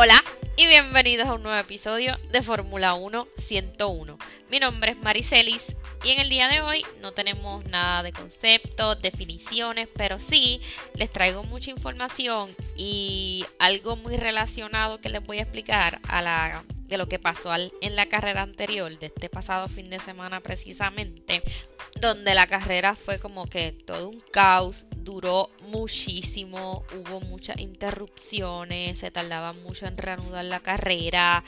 Hola y bienvenidos a un nuevo episodio de Fórmula 1 101. Mi nombre es Maricelis y en el día de hoy no tenemos nada de conceptos, definiciones, pero sí les traigo mucha información y algo muy relacionado que les voy a explicar a la de lo que pasó en la carrera anterior, de este pasado fin de semana precisamente, donde la carrera fue como que todo un caos, duró muchísimo, hubo muchas interrupciones, se tardaba mucho en reanudar la carrera.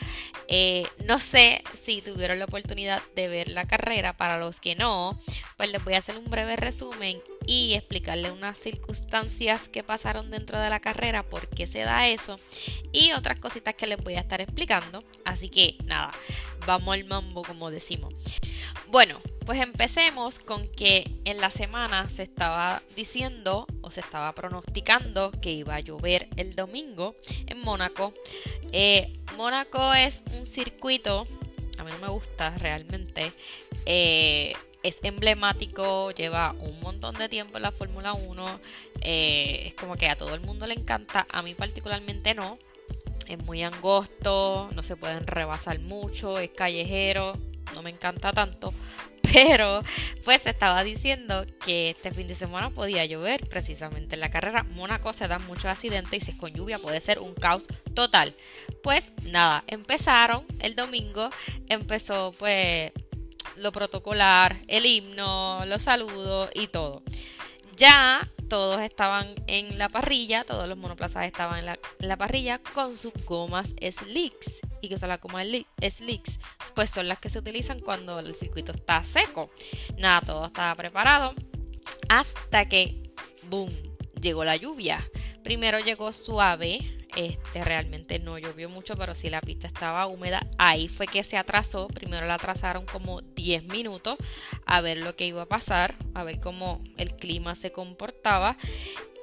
Eh, no sé si tuvieron la oportunidad de ver la carrera, para los que no, pues les voy a hacer un breve resumen y explicarle unas circunstancias que pasaron dentro de la carrera, por qué se da eso y otras cositas que les voy a estar explicando. Así que nada, vamos al mambo como decimos. Bueno, pues empecemos con que en la semana se estaba diciendo o se estaba pronosticando que iba a llover el domingo en Mónaco. Eh, Mónaco es un circuito, a mí no me gusta realmente. Eh, es emblemático, lleva un montón de tiempo en la Fórmula 1. Eh, es como que a todo el mundo le encanta, a mí particularmente no. Es muy angosto, no se pueden rebasar mucho, es callejero, no me encanta tanto. Pero pues estaba diciendo que este fin de semana podía llover precisamente en la carrera. Mónaco se dan muchos accidentes y si es con lluvia puede ser un caos total. Pues nada, empezaron el domingo, empezó pues lo protocolar, el himno, los saludos y todo. Ya todos estaban en la parrilla, todos los monoplazas estaban en la, parrilla con sus gomas slicks. ¿Y que son las gomas slicks? Pues son las que se utilizan cuando el circuito está seco. Nada, todo estaba preparado hasta que, boom, llegó la lluvia. Primero llegó suave, este, realmente no llovió mucho, pero sí la pista estaba húmeda. Ahí fue que se atrasó. Primero la atrasaron como 10 minutos a ver lo que iba a pasar, a ver cómo el clima se comportaba.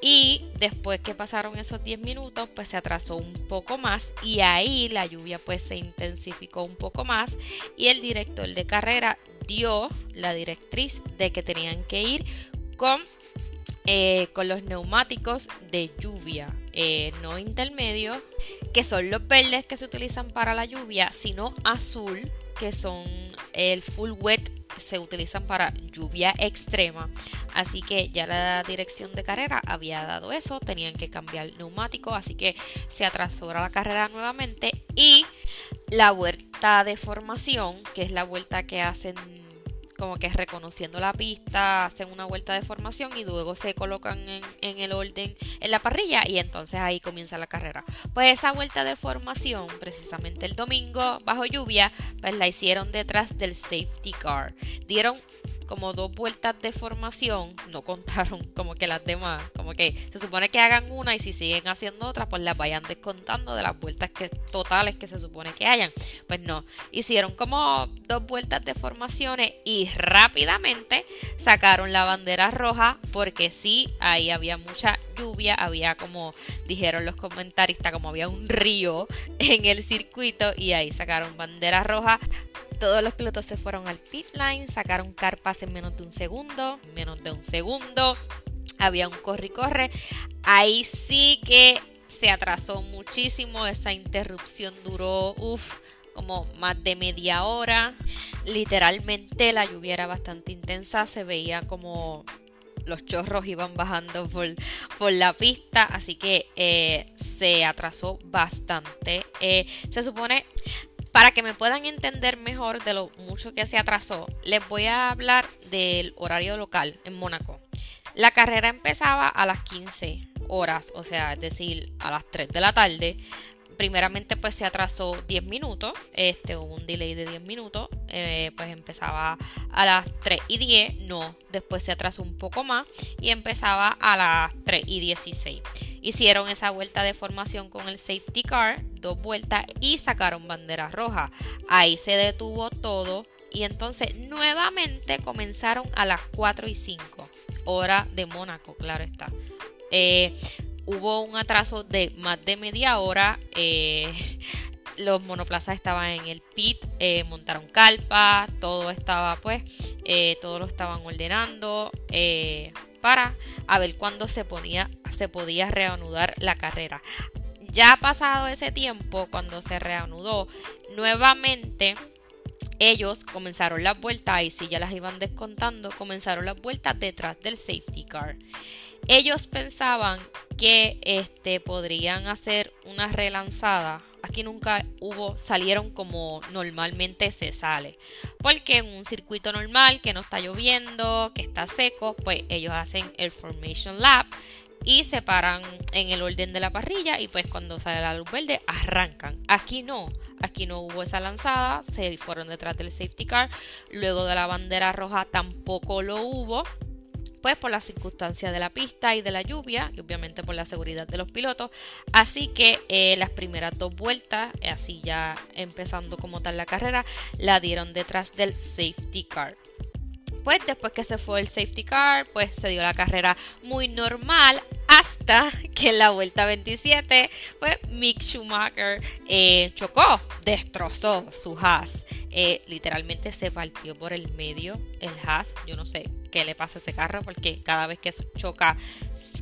Y después que pasaron esos 10 minutos, pues se atrasó un poco más y ahí la lluvia pues se intensificó un poco más y el director de carrera dio la directriz de que tenían que ir con, eh, con los neumáticos de lluvia. Eh, no intermedio, que son los verdes que se utilizan para la lluvia, sino azul, que son el full wet se utilizan para lluvia extrema. Así que ya la dirección de carrera había dado eso, tenían que cambiar neumático, así que se atrasó la carrera nuevamente y la vuelta de formación, que es la vuelta que hacen como que reconociendo la pista, hacen una vuelta de formación y luego se colocan en, el orden en la parrilla y entonces ahí comienza la carrera. Pues esa vuelta de formación, precisamente el domingo, bajo lluvia, pues la hicieron detrás del safety car. Dieron como dos vueltas de formación, no contaron como que las demás, como que se supone que hagan una y si siguen haciendo otra, pues las vayan descontando de las vueltas que, totales que se supone que hayan. Pues no, hicieron como dos vueltas de formaciones y rápidamente sacaron la bandera roja porque sí, ahí había mucha lluvia, había como dijeron los comentaristas, como había un río en el circuito y ahí sacaron bandera roja todos los pilotos se fueron al pit line, sacaron carpas en menos de un segundo, menos de un segundo. Había un corre y corre. Ahí sí que se atrasó muchísimo. Esa interrupción duró, uff, como más de media hora. Literalmente la lluvia era bastante intensa. Se veía como los chorros iban bajando por, la pista, así que eh, se atrasó bastante. Eh, se supone, para que me puedan entender mejor de lo mucho que se atrasó, les voy a hablar del horario local en Mónaco. La carrera empezaba a las 15 horas, o sea, es decir, a las 3 de la tarde. Primeramente pues se atrasó 10 minutos, este hubo un delay de 10 minutos, eh, pues empezaba a las 3 y 10, no, después se atrasó un poco más y empezaba a las 3 y 16 Hicieron esa vuelta de formación con el safety car, dos vueltas y sacaron bandera roja. Ahí se detuvo todo y entonces nuevamente comenzaron a las 4 y 5, hora de Mónaco, claro está. Eh, hubo un atraso de más de media hora. Eh, los monoplazas estaban en el pit, eh, montaron calpa, todo estaba pues, todo lo estaban ordenando para a ver cuándo se ponía, se podía reanudar la carrera. Ya pasado ese tiempo, cuando se reanudó, nuevamente ellos comenzaron las vueltas y si ya las iban descontando, comenzaron las vueltas detrás del safety car. Ellos pensaban que este, podrían hacer una relanzada. Aquí nunca hubo, salieron como normalmente se sale. Porque en un circuito normal, que no está lloviendo, que está seco, pues ellos hacen el Formation Lap y se paran en el orden de la parrilla y pues cuando sale la luz verde arrancan. Aquí no, aquí no hubo esa lanzada, se fueron detrás del safety car, luego de la bandera roja tampoco lo hubo. Pues por las circunstancias de la pista y de la lluvia, y obviamente por la seguridad de los pilotos. Así que eh, las primeras dos vueltas, así ya empezando como tal la carrera, la dieron detrás del safety car. Pues después que se fue el safety car, pues se dio la carrera muy normal hasta que en la vuelta 27, pues Mick Schumacher eh, chocó, destrozó su Haas. Eh, literalmente se partió por el medio el Haas. Yo no sé qué le pasa a ese carro porque cada vez que choca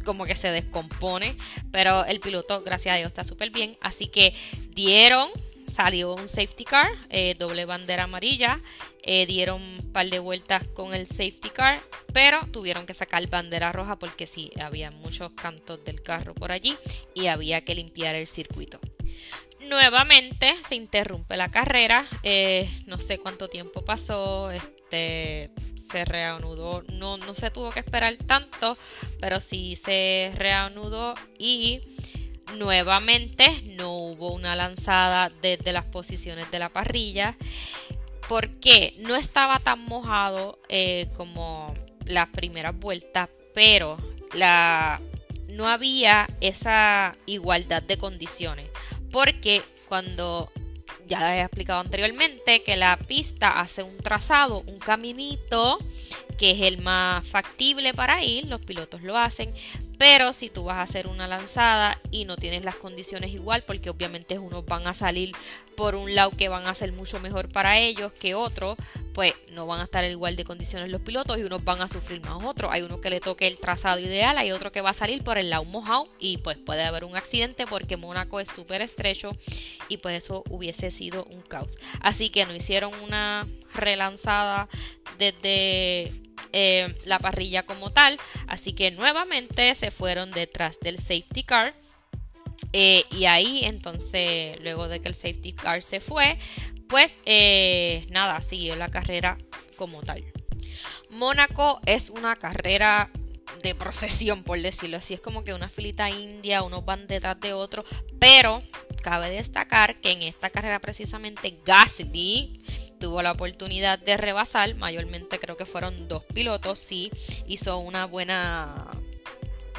como que se descompone. Pero el piloto, gracias a Dios, está súper bien. Así que dieron salió un safety car, eh, doble bandera amarilla, eh, dieron un par de vueltas con el safety car, pero tuvieron que sacar bandera roja porque sí, había muchos cantos del carro por allí y había que limpiar el circuito. Nuevamente se interrumpe la carrera, eh, no sé cuánto tiempo pasó, este, se reanudó, no, no se tuvo que esperar tanto, pero sí se reanudó y Nuevamente no hubo una lanzada desde las posiciones de la parrilla. Porque no estaba tan mojado eh, como las primeras vueltas, pero la, no había esa igualdad de condiciones. Porque cuando ya les he explicado anteriormente que la pista hace un trazado, un caminito que es el más factible para ir, los pilotos lo hacen, pero si tú vas a hacer una lanzada y no tienes las condiciones igual, porque obviamente unos van a salir por un lado que van a ser mucho mejor para ellos que otros, pues no van a estar igual de condiciones los pilotos y unos van a sufrir más otros. Hay uno que le toque el trazado ideal, hay otro que va a salir por el lado mojado y pues puede haber un accidente porque Mónaco es súper estrecho y pues eso hubiese sido un caos. Así que no hicieron una relanzada desde eh, la parrilla como tal. Así que nuevamente se fueron detrás del safety car. Eh, y ahí entonces, luego de que el safety car se fue, pues eh, nada, siguió la carrera como tal. Mónaco es una carrera de procesión, por decirlo así. Es como que una filita india, unos van detrás de otros. Pero cabe destacar que en esta carrera precisamente Gasly tuvo la oportunidad de rebasar, mayormente creo que fueron dos pilotos, sí, hizo una buena,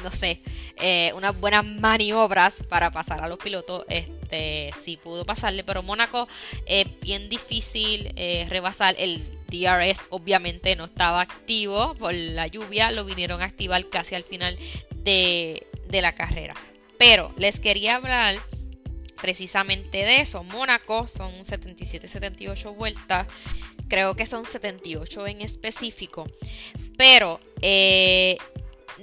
no sé, eh, unas buenas maniobras para pasar a los pilotos, este, sí pudo pasarle, pero Mónaco es bien difícil eh, rebasar el DRS obviamente no estaba activo por la lluvia, lo vinieron a activar casi al final de, de la carrera. Pero les quería hablar precisamente de eso. Mónaco son 77-78 vueltas. Creo que son 78 en específico. Pero eh,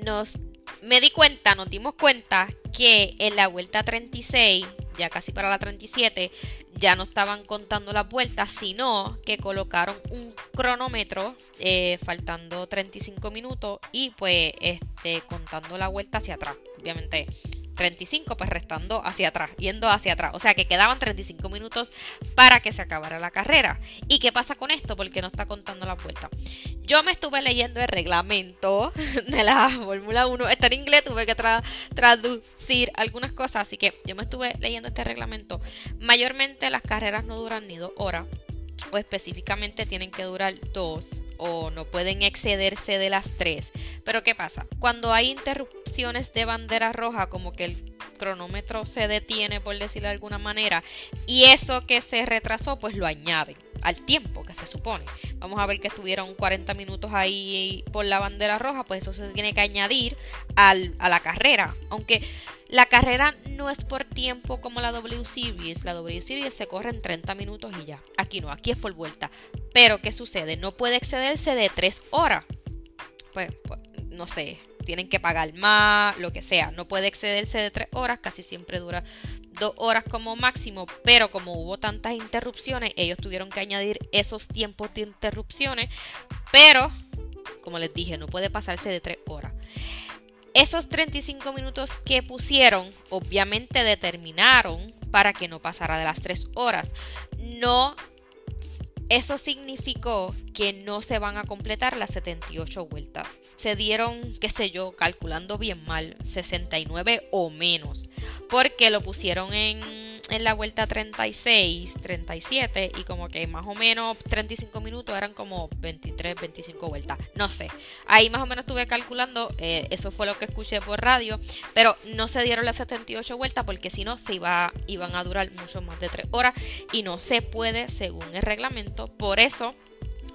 nos, me di cuenta, nos dimos cuenta que en la vuelta 36, ya casi para la 37, ya no estaban contando las vueltas, sino que colocaron un cronómetro eh, faltando 35 minutos y pues este, contando la vuelta hacia atrás. Obviamente 35, pues restando hacia atrás, yendo hacia atrás. O sea que quedaban 35 minutos para que se acabara la carrera. ¿Y qué pasa con esto? Porque no está contando la vuelta. Yo me estuve leyendo el reglamento de la Fórmula 1. Está en inglés, tuve que traducir algunas cosas. Así que yo me estuve leyendo este reglamento. Mayormente las carreras no duran ni dos horas. O específicamente tienen que durar dos. O no pueden excederse de las tres. Pero ¿qué pasa? Cuando hay interrupción de bandera roja, como que el cronómetro se detiene, por decirlo de alguna manera, y eso que se retrasó, pues lo añaden al tiempo que se supone. Vamos a ver que estuvieron 40 minutos ahí por la bandera roja, pues eso se tiene que añadir al, a la carrera. Aunque la carrera no es por tiempo como la W Series, la W Series se corre en 30 minutos y ya. Aquí no, aquí es por vuelta. Pero ¿qué sucede? No puede excederse de 3 horas. pues, pues no sé, tienen que pagar más, lo que sea. No puede excederse de 3 horas, casi siempre dura 2 horas como máximo, pero como hubo tantas interrupciones, ellos tuvieron que añadir esos tiempos de interrupciones, pero, como les dije, no puede pasarse de 3 horas. Esos 35 minutos que pusieron, obviamente determinaron para que no pasara de las 3 horas. No eso significó que no se van a completar las 78 vueltas. Se dieron, qué sé yo, calculando bien mal, 69 o menos. Porque lo pusieron en en la vuelta 36, 37 y como que más o menos 35 minutos eran como 23, 25 vueltas. No sé. Ahí más o menos estuve calculando, eh, eso fue lo que escuché por radio, pero no se dieron las 78 vueltas porque si no se iba, iban a durar mucho más de 3 horas y no se puede según el reglamento. Por eso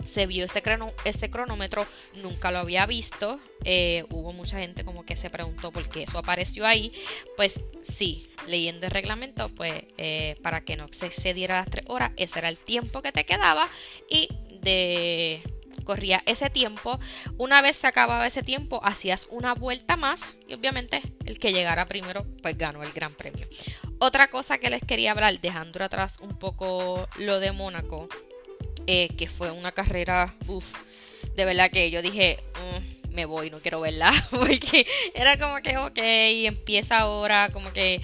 se vio ese, cronómetro, nunca lo había visto. Eh, hubo mucha gente como que se preguntó por qué eso apareció ahí. Pues sí, leyendo el reglamento, pues eh, para que no se excediera las tres horas, ese era el tiempo que te quedaba y de corría ese tiempo. Una vez se acababa ese tiempo, hacías una vuelta más y obviamente el que llegara primero pues ganó el gran premio. Otra cosa que les quería hablar, dejando atrás un poco lo de Mónaco, eh, que fue una carrera, uff, de verdad que yo dije, mm, me voy, no quiero verla, porque era como que, ok, empieza ahora, como que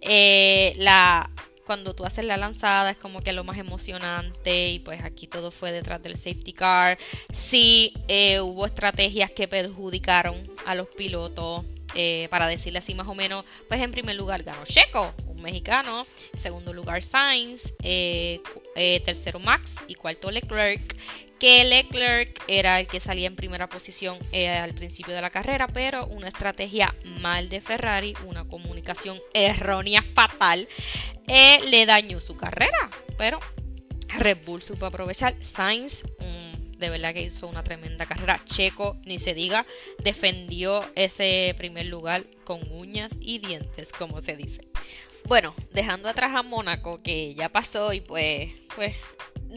eh, la cuando tú haces la lanzada es como que lo más emocionante y pues aquí todo fue detrás del safety car. Sí, eh, hubo estrategias que perjudicaron a los pilotos. Para decirle así más o menos, pues en primer lugar ganó Checo, un mexicano, segundo lugar Sainz, eh, eh, tercero Max y cuarto Leclerc, que Leclerc era el que salía en primera posición eh, al principio de la carrera, pero una estrategia mal de Ferrari, una comunicación errónea fatal, eh, le dañó su carrera, pero Red Bull supo aprovechar, Sainz de verdad que hizo una tremenda carrera. Checo, ni se diga, defendió ese primer lugar con uñas y dientes, como se dice. Bueno, dejando atrás a Mónaco, que ya pasó y pues, pues,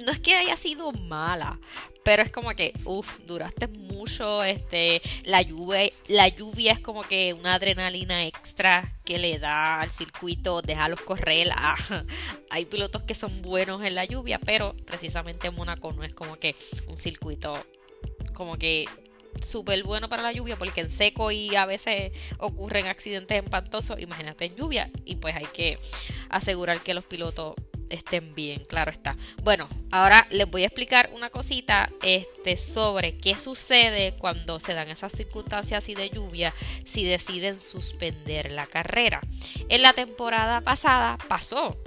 no es que haya sido mala, pero es como que, uff, duraste mucho, este, la lluvia, la lluvia es como que una adrenalina extra que le da al circuito, déjalos correr. Ah, hay pilotos que son buenos en la lluvia, pero precisamente Mónaco no es como que un circuito como que súper bueno para la lluvia porque en seco y a veces ocurren accidentes empantosos, imagínate en lluvia y pues hay que asegurar que los pilotos estén bien, claro está. Bueno, ahora les voy a explicar una cosita este, sobre qué sucede cuando se dan esas circunstancias así de lluvia si deciden suspender la carrera. En la temporada pasada pasó.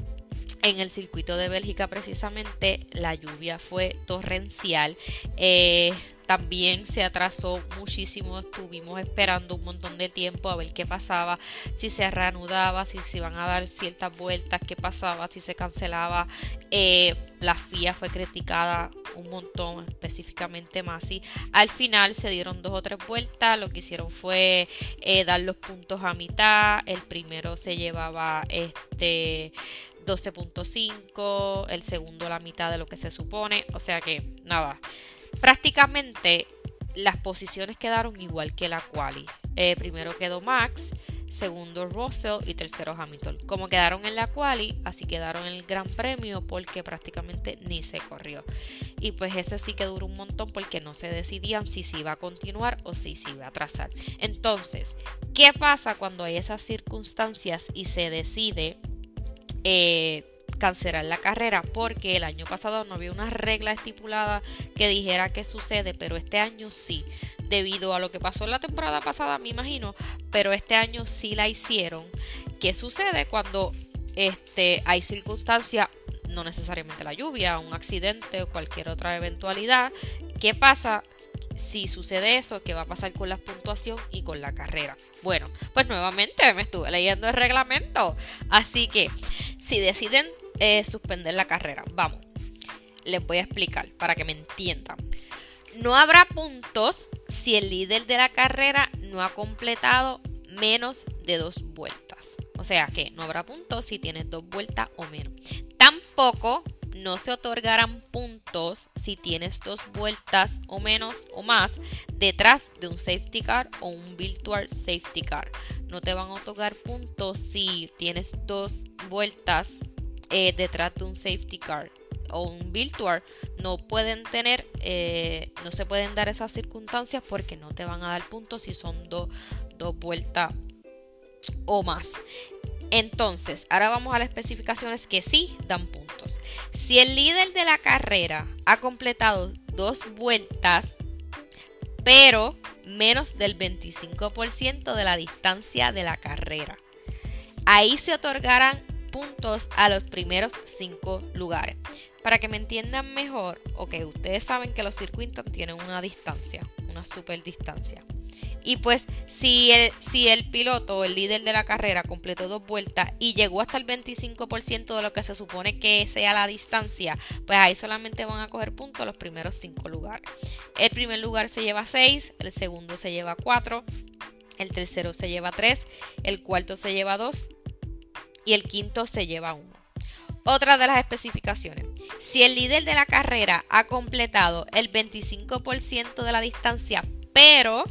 En el circuito de Bélgica precisamente la lluvia fue torrencial. Eh, también se atrasó muchísimo, estuvimos esperando un montón de tiempo a ver qué pasaba, si se reanudaba, si se iban a dar ciertas vueltas, qué pasaba, si se cancelaba. Eh, la FIA fue criticada un montón, específicamente Masi. Al final se dieron dos o tres vueltas, lo que hicieron fue eh, dar los puntos a mitad, el primero se llevaba este 12.5, el segundo la mitad de lo que se supone, o sea que nada prácticamente las posiciones quedaron igual que la quali. Eh, primero quedó Max, segundo Russell y tercero Hamilton. Como quedaron en la quali, así quedaron en el Gran Premio porque prácticamente ni se corrió. Y pues eso sí que duró un montón porque no se decidían si se iba a continuar o si se iba a atrasar. Entonces, ¿qué pasa cuando hay esas circunstancias y se decide eh, cancelar la carrera porque el año pasado no había una regla estipulada que dijera qué sucede, pero este año sí, debido a lo que pasó en la temporada pasada, me imagino, pero este año sí la hicieron. ¿Qué sucede cuando este, hay circunstancias, no necesariamente la lluvia, un accidente o cualquier otra eventualidad, ¿Qué pasa si sucede eso? ¿Qué va a pasar con la puntuación y con la carrera? Bueno, pues nuevamente me estuve leyendo el reglamento. Así que si deciden eh, suspender la carrera, vamos, les voy a explicar para que me entiendan. No habrá puntos si el líder de la carrera no ha completado menos de dos vueltas. O sea que no habrá puntos si tienes dos vueltas o menos. Tampoco no se otorgarán puntos si tienes dos vueltas o menos o más detrás de un safety car o un virtual safety car. No te van a otorgar puntos si tienes dos vueltas eh, detrás de un safety car o un virtual no pueden tener, eh, no se pueden dar esas circunstancias porque no te van a dar puntos si son dos vueltas o más. Entonces, ahora vamos a las especificaciones que sí dan puntos. Si el líder de la carrera ha completado dos vueltas, pero menos del 25% de la distancia de la carrera, ahí se otorgarán puntos a los primeros cinco lugares. Para que me entiendan mejor, ok, ustedes saben que los circuitos tienen una distancia, una super distancia. Y pues si el, si el piloto o el líder de la carrera completó dos vueltas y llegó hasta el 25% de lo que se supone que sea la distancia, pues ahí solamente van a coger puntos los primeros cinco lugares. El primer lugar se lleva 6, el segundo se lleva 4, el tercero se lleva 3, el cuarto se lleva 2 y el quinto se lleva 1. Otra de las especificaciones. Si el líder de la carrera ha completado el 25% de la distancia, pero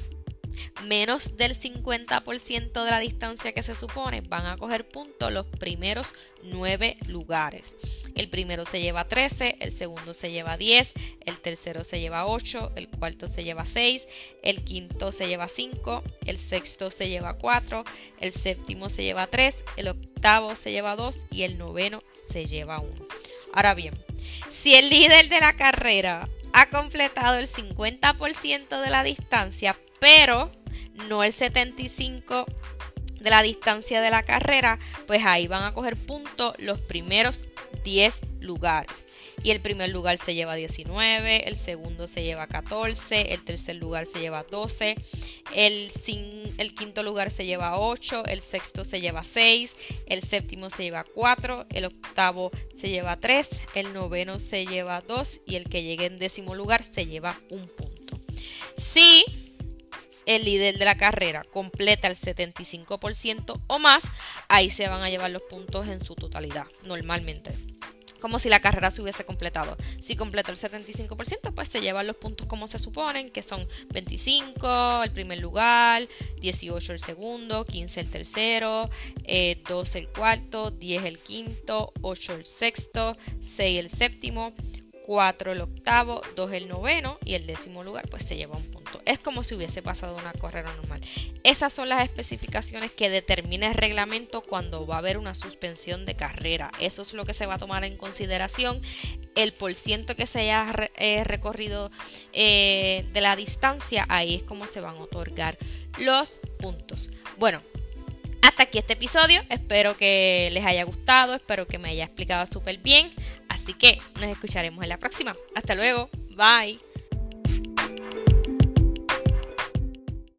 menos del 50% de la distancia que se supone, van a coger puntos los primeros 9 lugares. El primero se lleva 13, el segundo se lleva 10, el tercero se lleva 8, el cuarto se lleva 6, el quinto se lleva 5, el sexto se lleva 4, el séptimo se lleva 3, el octavo se lleva 2 y el noveno se lleva 1. Ahora bien, si el líder de la carrera ha completado el 50% de la distancia, pero no el 75 de la distancia de la carrera, pues ahí van a coger puntos los primeros 10 lugares y el primer lugar se lleva 19, el segundo se lleva 14, el tercer lugar se lleva 12, el, el quinto lugar se lleva 8, el sexto se lleva 6, el séptimo se lleva 4, el octavo se lleva 3, el noveno se lleva 2 y el que llegue en décimo lugar se lleva un punto. Si el líder de la carrera completa el 75% o más, ahí se van a llevar los puntos en su totalidad, normalmente como si la carrera se hubiese completado. Si completó el 75%, pues se llevan los puntos como se suponen, que son 25 el primer lugar, 18 el segundo, 15 el tercero, 12 eh, el cuarto, 10 el quinto, 8 el sexto, 6 el séptimo, 4 el octavo, 2 el noveno y el décimo lugar pues se lleva un punto. Es como si hubiese pasado una carrera normal. Esas son las especificaciones que determina el reglamento cuando va a haber una suspensión de carrera. Eso es lo que se va a tomar en consideración. El por ciento que se haya eh, recorrido eh, de la distancia, ahí es como se van a otorgar los puntos. Bueno, hasta aquí este episodio. Espero que les haya gustado, espero que me haya explicado súper bien. Así que nos escucharemos en la próxima. Hasta luego. Bye.